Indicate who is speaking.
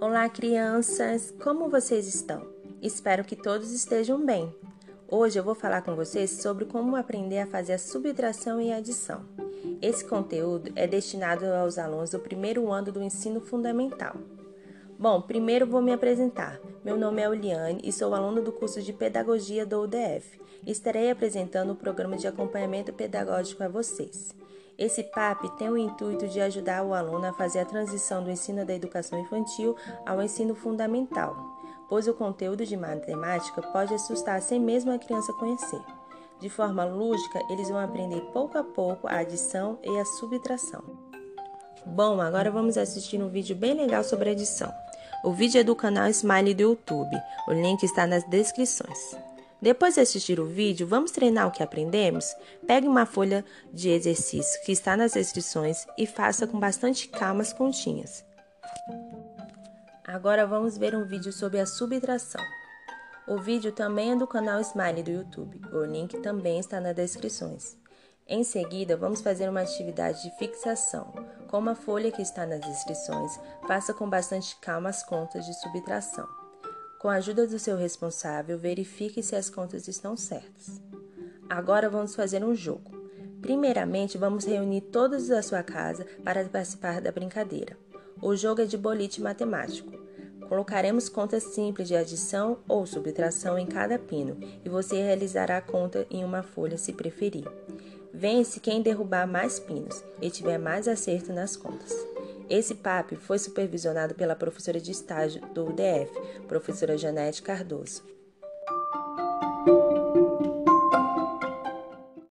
Speaker 1: Olá, crianças! Como vocês estão? Espero que todos estejam bem. Hoje eu vou falar com vocês sobre como aprender a fazer a subtração e adição. Esse conteúdo é destinado aos alunos do primeiro ano do ensino fundamental. Bom, primeiro vou me apresentar. Meu nome é Uliane e sou aluno do curso de Pedagogia do UDF. Estarei apresentando o programa de acompanhamento pedagógico a vocês. Esse PAP tem o intuito de ajudar o aluno a fazer a transição do ensino da educação infantil ao ensino fundamental, pois o conteúdo de matemática pode assustar sem mesmo a criança conhecer. De forma lúdica, eles vão aprender pouco a pouco a adição e a subtração. Bom, agora vamos assistir um vídeo bem legal sobre adição. O vídeo é do canal Smile do YouTube. O link está nas descrições. Depois de assistir o vídeo, vamos treinar o que aprendemos? Pegue uma folha de exercício que está nas descrições e faça com bastante calma as continhas. Agora vamos ver um vídeo sobre a subtração. O vídeo também é do canal Smile do YouTube. O link também está nas descrições. Em seguida, vamos fazer uma atividade de fixação. Com a folha que está nas descrições, faça com bastante calma as contas de subtração. Com a ajuda do seu responsável, verifique se as contas estão certas. Agora vamos fazer um jogo. Primeiramente, vamos reunir todos da sua casa para participar da brincadeira. O jogo é de bolite matemático. Colocaremos contas simples de adição ou subtração em cada pino e você realizará a conta em uma folha se preferir. Vence quem derrubar mais pinos e tiver mais acerto nas contas. Esse PAP foi supervisionado pela professora de estágio do UDF, professora Janete Cardoso.